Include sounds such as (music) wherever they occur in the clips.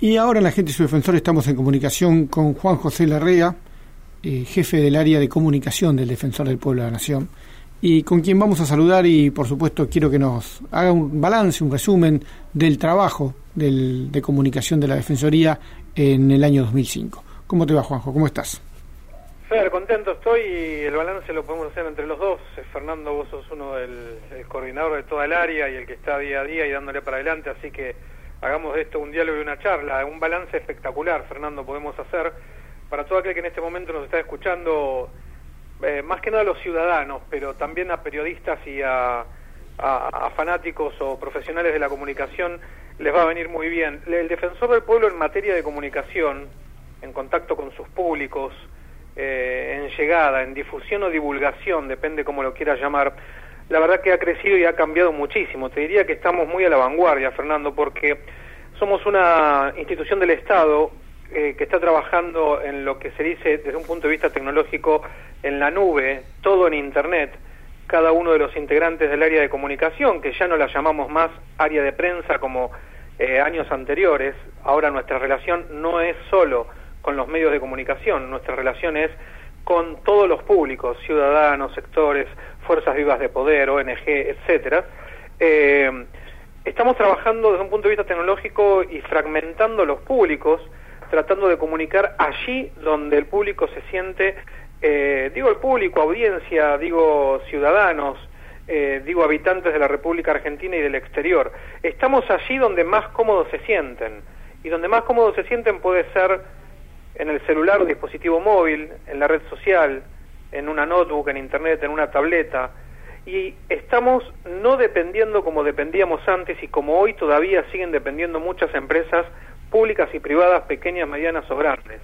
Y ahora en la gente y su defensor estamos en comunicación con Juan José Larrea, eh, jefe del área de comunicación del Defensor del Pueblo de la Nación, y con quien vamos a saludar y por supuesto quiero que nos haga un balance, un resumen del trabajo del, de comunicación de la Defensoría en el año 2005. ¿Cómo te va Juanjo? ¿Cómo estás? Fer, contento estoy y el balance lo podemos hacer entre los dos. Eh, Fernando, vos sos uno del coordinador de toda el área y el que está día a día y dándole para adelante, así que hagamos esto un diálogo y una charla, un balance espectacular, Fernando, podemos hacer para todo aquel que en este momento nos está escuchando, eh, más que nada a los ciudadanos, pero también a periodistas y a, a, fanáticos o profesionales de la comunicación, les va a venir muy bien. El defensor del pueblo en materia de comunicación, en contacto con sus públicos, eh, en llegada, en difusión o divulgación, depende cómo lo quieras llamar, la verdad que ha crecido y ha cambiado muchísimo. Te diría que estamos muy a la vanguardia, Fernando, porque somos una institución del Estado eh, que está trabajando en lo que se dice desde un punto de vista tecnológico en la nube, todo en Internet. Cada uno de los integrantes del área de comunicación, que ya no la llamamos más área de prensa como eh, años anteriores, ahora nuestra relación no es solo con los medios de comunicación, nuestra relación es con todos los públicos, ciudadanos, sectores, fuerzas vivas de poder, ONG, etcétera. Eh, estamos trabajando desde un punto de vista tecnológico y fragmentando los públicos, tratando de comunicar allí donde el público se siente, eh, digo el público, audiencia, digo ciudadanos, eh, digo habitantes de la República Argentina y del exterior. Estamos allí donde más cómodos se sienten. Y donde más cómodos se sienten puede ser en el celular o dispositivo móvil, en la red social, en una notebook, en internet, en una tableta, y estamos no dependiendo como dependíamos antes y como hoy todavía siguen dependiendo muchas empresas públicas y privadas, pequeñas, medianas o grandes.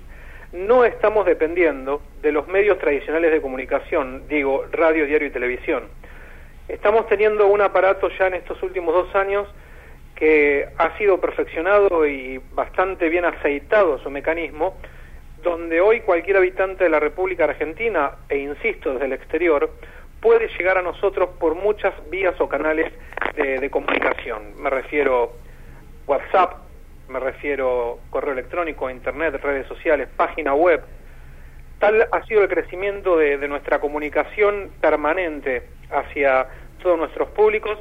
No estamos dependiendo de los medios tradicionales de comunicación, digo, radio, diario y televisión. Estamos teniendo un aparato ya en estos últimos dos años que ha sido perfeccionado y bastante bien aceitado su mecanismo, donde hoy cualquier habitante de la República Argentina, e insisto, desde el exterior, puede llegar a nosotros por muchas vías o canales de, comunicación. Me refiero WhatsApp, me refiero correo electrónico, internet, redes sociales, página web. Tal ha sido el crecimiento de, nuestra comunicación permanente hacia todos nuestros públicos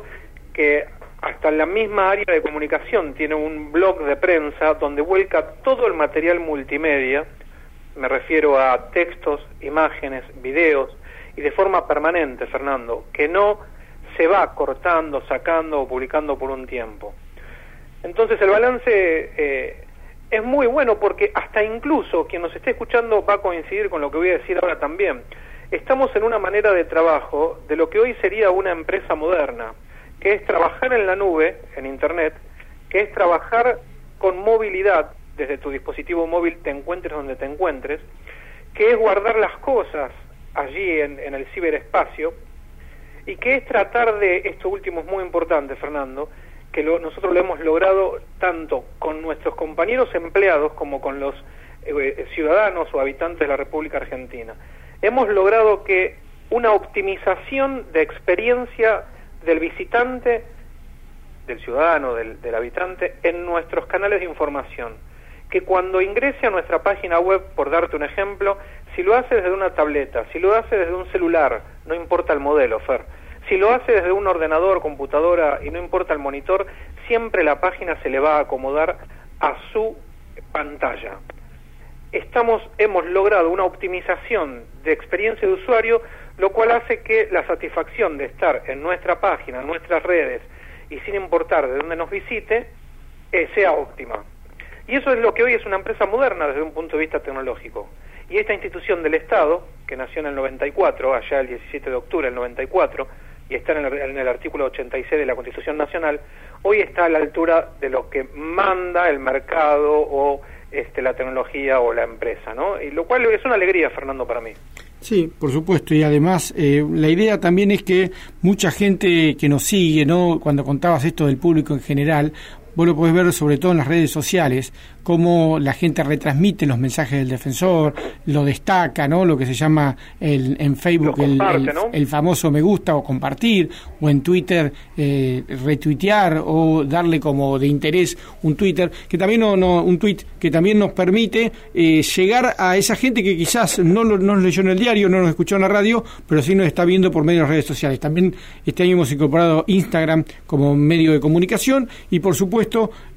que hasta la misma área de comunicación tiene un blog de prensa donde vuelca todo el material multimedia me refiero a textos, imágenes, videos, y de forma permanente, Fernando, que no se va cortando, sacando o publicando por un tiempo. Entonces el balance eh, es muy bueno porque hasta incluso quien nos esté escuchando va a coincidir con lo que voy a decir ahora también. Estamos en una manera de trabajo de lo que hoy sería una empresa moderna, que es trabajar en la nube, en Internet, que es trabajar con movilidad, desde tu dispositivo móvil te encuentres donde te encuentres, que es guardar las cosas allí en, el ciberespacio y que es tratar de, esto último es muy importante, Fernando, que nosotros lo hemos logrado tanto con nuestros compañeros empleados como con los eh, ciudadanos o habitantes de la República Argentina. Hemos logrado que una optimización de experiencia del visitante, del ciudadano, del habitante, en nuestros canales de información que cuando ingrese a nuestra página web, por darte un ejemplo, si lo hace desde una tableta, si lo hace desde un celular, no importa el modelo, Fer, si lo hace desde un ordenador, computadora y no importa el monitor, siempre la página se le va a acomodar a su pantalla. Hemos logrado una optimización de experiencia de usuario, lo cual hace que la satisfacción de estar en nuestra página, en nuestras redes y sin importar de dónde nos visite, eh, sea óptima. Y eso es lo que hoy es una empresa moderna desde un punto de vista tecnológico. Y esta institución del Estado, que nació en el 94, allá el 17 de octubre del 94, y está en el, en el artículo 86 de la Constitución Nacional, hoy está a la altura de lo que manda el mercado o este, la tecnología o la empresa, ¿no? Y lo cual es una alegría, Fernando, para mí. Sí, por supuesto, y además eh, la idea también es que mucha gente que nos sigue, ¿no? Cuando contabas esto del público en general, vos lo podés ver sobre todo en las redes sociales, cómo la gente retransmite los mensajes del defensor, lo destaca, ¿no? Lo que se llama el, en Facebook el, famoso me gusta o compartir, o en Twitter eh, retuitear o darle como de interés un Twitter, que también no, un tweet que también nos permite eh, llegar a esa gente que quizás no, no nos leyó en el diario, no nos escuchó en la radio, pero sí nos está viendo por medio de las redes sociales. También este año hemos incorporado Instagram como medio de comunicación y por supuesto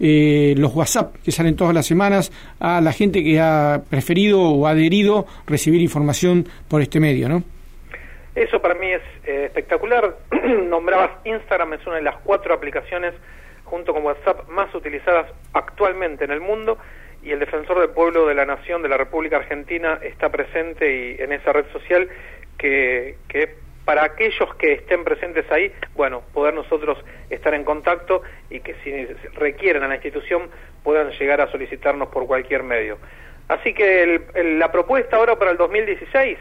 eh, los WhatsApp que salen todas las semanas a la gente que ha preferido o adherido recibir información por este medio, ¿no? Eso para mí es eh, espectacular. (clears throat) Nombrabas Instagram, es una de las cuatro aplicaciones junto con WhatsApp más utilizadas actualmente en el mundo y el defensor del pueblo de la nación de la República Argentina está presente y en esa red social que, que para aquellos que estén presentes ahí, bueno, poder nosotros estar en contacto y que si requieren a la institución puedan llegar a solicitarnos por cualquier medio. Así que la propuesta ahora para el 2016,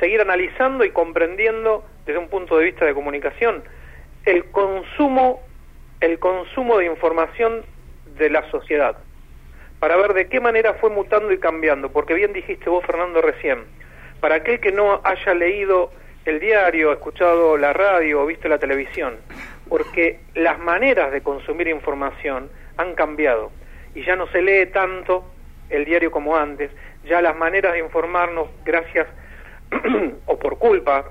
seguir analizando y comprendiendo desde un punto de vista de comunicación el consumo, el consumo de información de la sociedad, para ver de qué manera fue mutando y cambiando, porque bien dijiste vos, Fernando, recién, para aquel que no haya leído el diario, escuchado la radio o visto la televisión, porque las maneras de consumir información han cambiado y ya no se lee tanto el diario como antes, ya las maneras de informarnos gracias (clears throat) o por culpa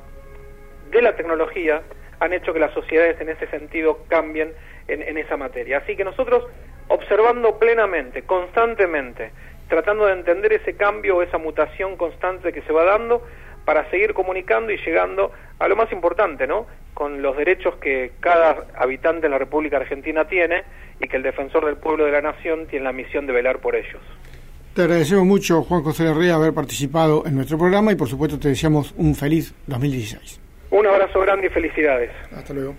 de la tecnología han hecho que las sociedades en ese sentido cambien en, en esa materia. Así que nosotros observando plenamente, constantemente, tratando de entender ese cambio o esa mutación constante que se va dando, para seguir comunicando y llegando a lo más importante, ¿no? Con los derechos que cada habitante de la República Argentina tiene y que el defensor del pueblo de la nación tiene la misión de velar por ellos. Te agradecemos mucho, Juan José Herrera, haber participado en nuestro programa y por supuesto te deseamos un feliz 2016. Un abrazo grande y felicidades. Hasta luego.